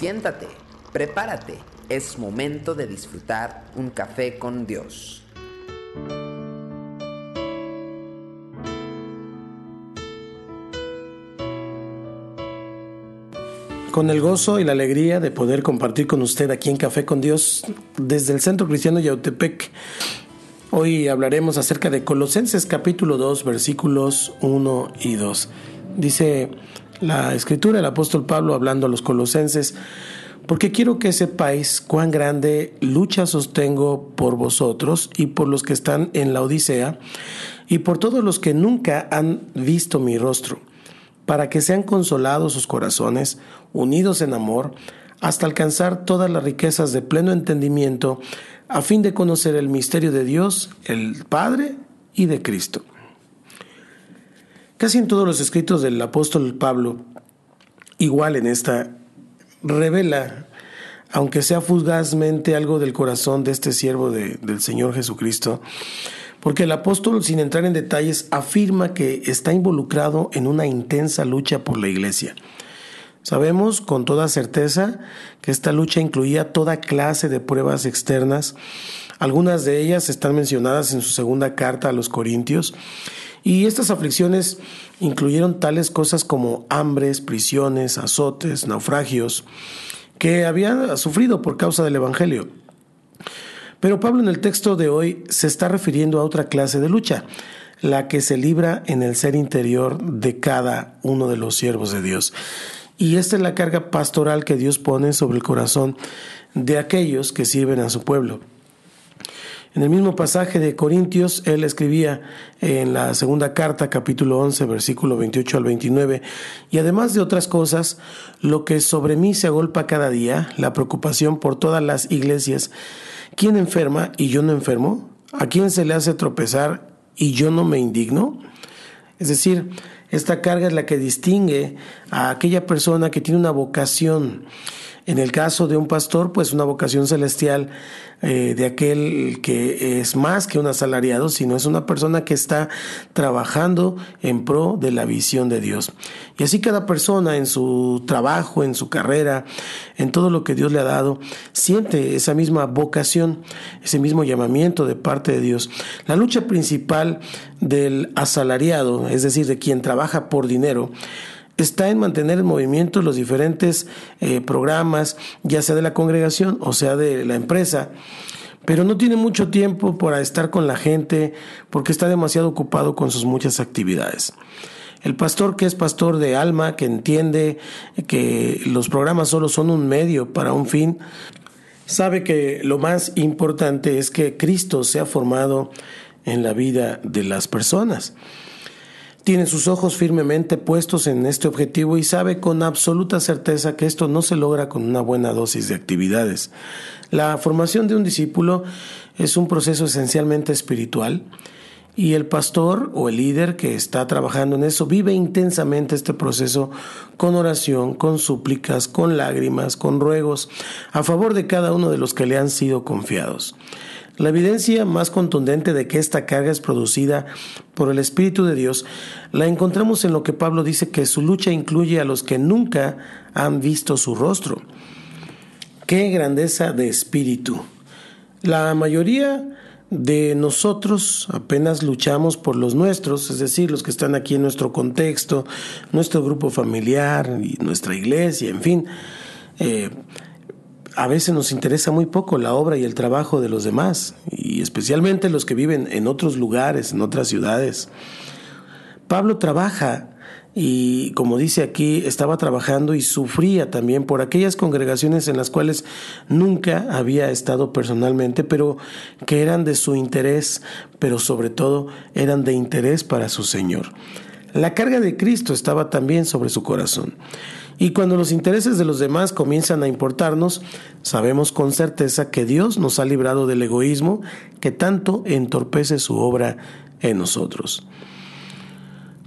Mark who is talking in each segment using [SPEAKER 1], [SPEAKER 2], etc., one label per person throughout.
[SPEAKER 1] Siéntate, prepárate, es momento de disfrutar un café con Dios.
[SPEAKER 2] Con el gozo y la alegría de poder compartir con usted aquí en Café con Dios desde el Centro Cristiano Yautepec. Hoy hablaremos acerca de Colosenses capítulo 2 versículos 1 y 2. Dice la escritura, el apóstol Pablo hablando a los colosenses, porque quiero que sepáis cuán grande lucha sostengo por vosotros y por los que están en la Odisea y por todos los que nunca han visto mi rostro para que sean consolados sus corazones, unidos en amor, hasta alcanzar todas las riquezas de pleno entendimiento, a fin de conocer el misterio de Dios, el Padre y de Cristo. Casi en todos los escritos del apóstol Pablo, igual en esta, revela, aunque sea fugazmente algo del corazón de este siervo del Señor Jesucristo, porque el apóstol, sin entrar en detalles, afirma que está involucrado en una intensa lucha por la iglesia. Sabemos con toda certeza que esta lucha incluía toda clase de pruebas externas. Algunas de ellas están mencionadas en su segunda carta a los Corintios. Y estas aflicciones incluyeron tales cosas como hambres, prisiones, azotes, naufragios, que había sufrido por causa del Evangelio. Pero Pablo en el texto de hoy se está refiriendo a otra clase de lucha, la que se libra en el ser interior de cada uno de los siervos de Dios. Y esta es la carga pastoral que Dios pone sobre el corazón de aquellos que sirven a su pueblo. En el mismo pasaje de Corintios, él escribía en la segunda carta, capítulo 11, versículo 28 al 29, y además de otras cosas, lo que sobre mí se agolpa cada día, la preocupación por todas las iglesias, ¿Quién enferma y yo no enfermo? ¿A quién se le hace tropezar y yo no me indigno? Es decir, esta carga es la que distingue a aquella persona que tiene una vocación. En el caso de un pastor, pues una vocación celestial eh, de aquel que es más que un asalariado, sino es una persona que está trabajando en pro de la visión de Dios. Y así cada persona en su trabajo, en su carrera, en todo lo que Dios le ha dado, siente esa misma vocación, ese mismo llamamiento de parte de Dios. La lucha principal del asalariado, es decir, de quien trabaja por dinero, está en mantener en movimiento los diferentes eh, programas, ya sea de la congregación o sea de la empresa, pero no tiene mucho tiempo para estar con la gente porque está demasiado ocupado con sus muchas actividades. El pastor que es pastor de alma, que entiende que los programas solo son un medio para un fin, sabe que lo más importante es que Cristo sea formado en la vida de las personas tiene sus ojos firmemente puestos en este objetivo y sabe con absoluta certeza que esto no se logra con una buena dosis de actividades. La formación de un discípulo es un proceso esencialmente espiritual y el pastor o el líder que está trabajando en eso vive intensamente este proceso con oración, con súplicas, con lágrimas, con ruegos a favor de cada uno de los que le han sido confiados. La evidencia más contundente de que esta carga es producida por el Espíritu de Dios la encontramos en lo que Pablo dice que su lucha incluye a los que nunca han visto su rostro. ¡Qué grandeza de espíritu! La mayoría de nosotros apenas luchamos por los nuestros, es decir, los que están aquí en nuestro contexto, nuestro grupo familiar nuestra iglesia, en fin. Eh, a veces nos interesa muy poco la obra y el trabajo de los demás, y especialmente los que viven en otros lugares, en otras ciudades. Pablo trabaja y como dice aquí, estaba trabajando y sufría también por aquellas congregaciones en las cuales nunca había estado personalmente, pero que eran de su interés, pero sobre todo eran de interés para su Señor. La carga de Cristo estaba también sobre su corazón. Y cuando los intereses de los demás comienzan a importarnos, sabemos con certeza que Dios nos ha librado del egoísmo que tanto entorpece su obra en nosotros.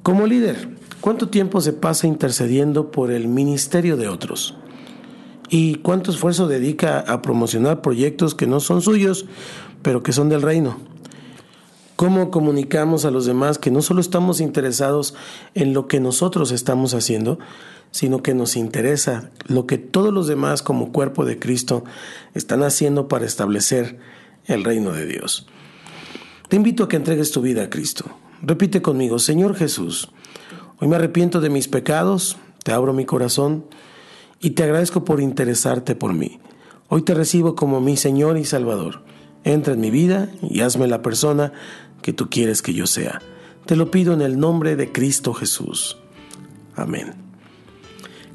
[SPEAKER 2] Como líder, ¿cuánto tiempo se pasa intercediendo por el ministerio de otros? ¿Y cuánto esfuerzo dedica a promocionar proyectos que no son suyos, pero que son del reino? Cómo comunicamos a los demás que no solo estamos interesados en lo que nosotros estamos haciendo, sino que nos interesa lo que todos los demás como cuerpo de Cristo están haciendo para establecer el reino de Dios. Te invito a que entregues tu vida a Cristo. Repite conmigo, Señor Jesús, hoy me arrepiento de mis pecados, te abro mi corazón y te agradezco por interesarte por mí. Hoy te recibo como mi Señor y Salvador. Entra en mi vida y hazme la persona que tú quieres que yo sea. Te lo pido en el nombre de Cristo Jesús. Amén.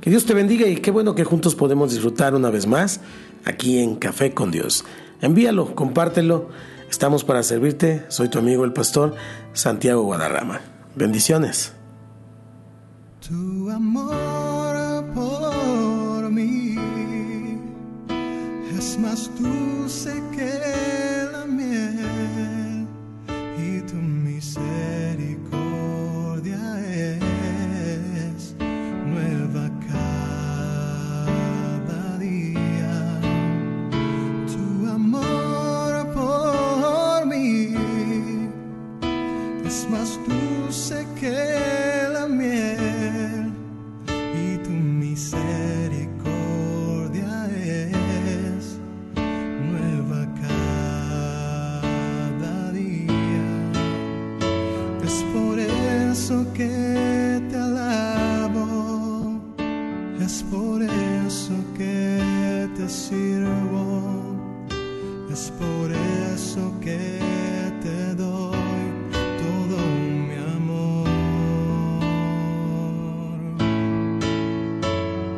[SPEAKER 2] Que Dios te bendiga y qué bueno que juntos podemos disfrutar una vez más aquí en Café con Dios. Envíalo, compártelo. Estamos para servirte. Soy tu amigo el pastor Santiago Guadarrama. Bendiciones.
[SPEAKER 3] Tu amor por mí es más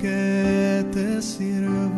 [SPEAKER 3] que te por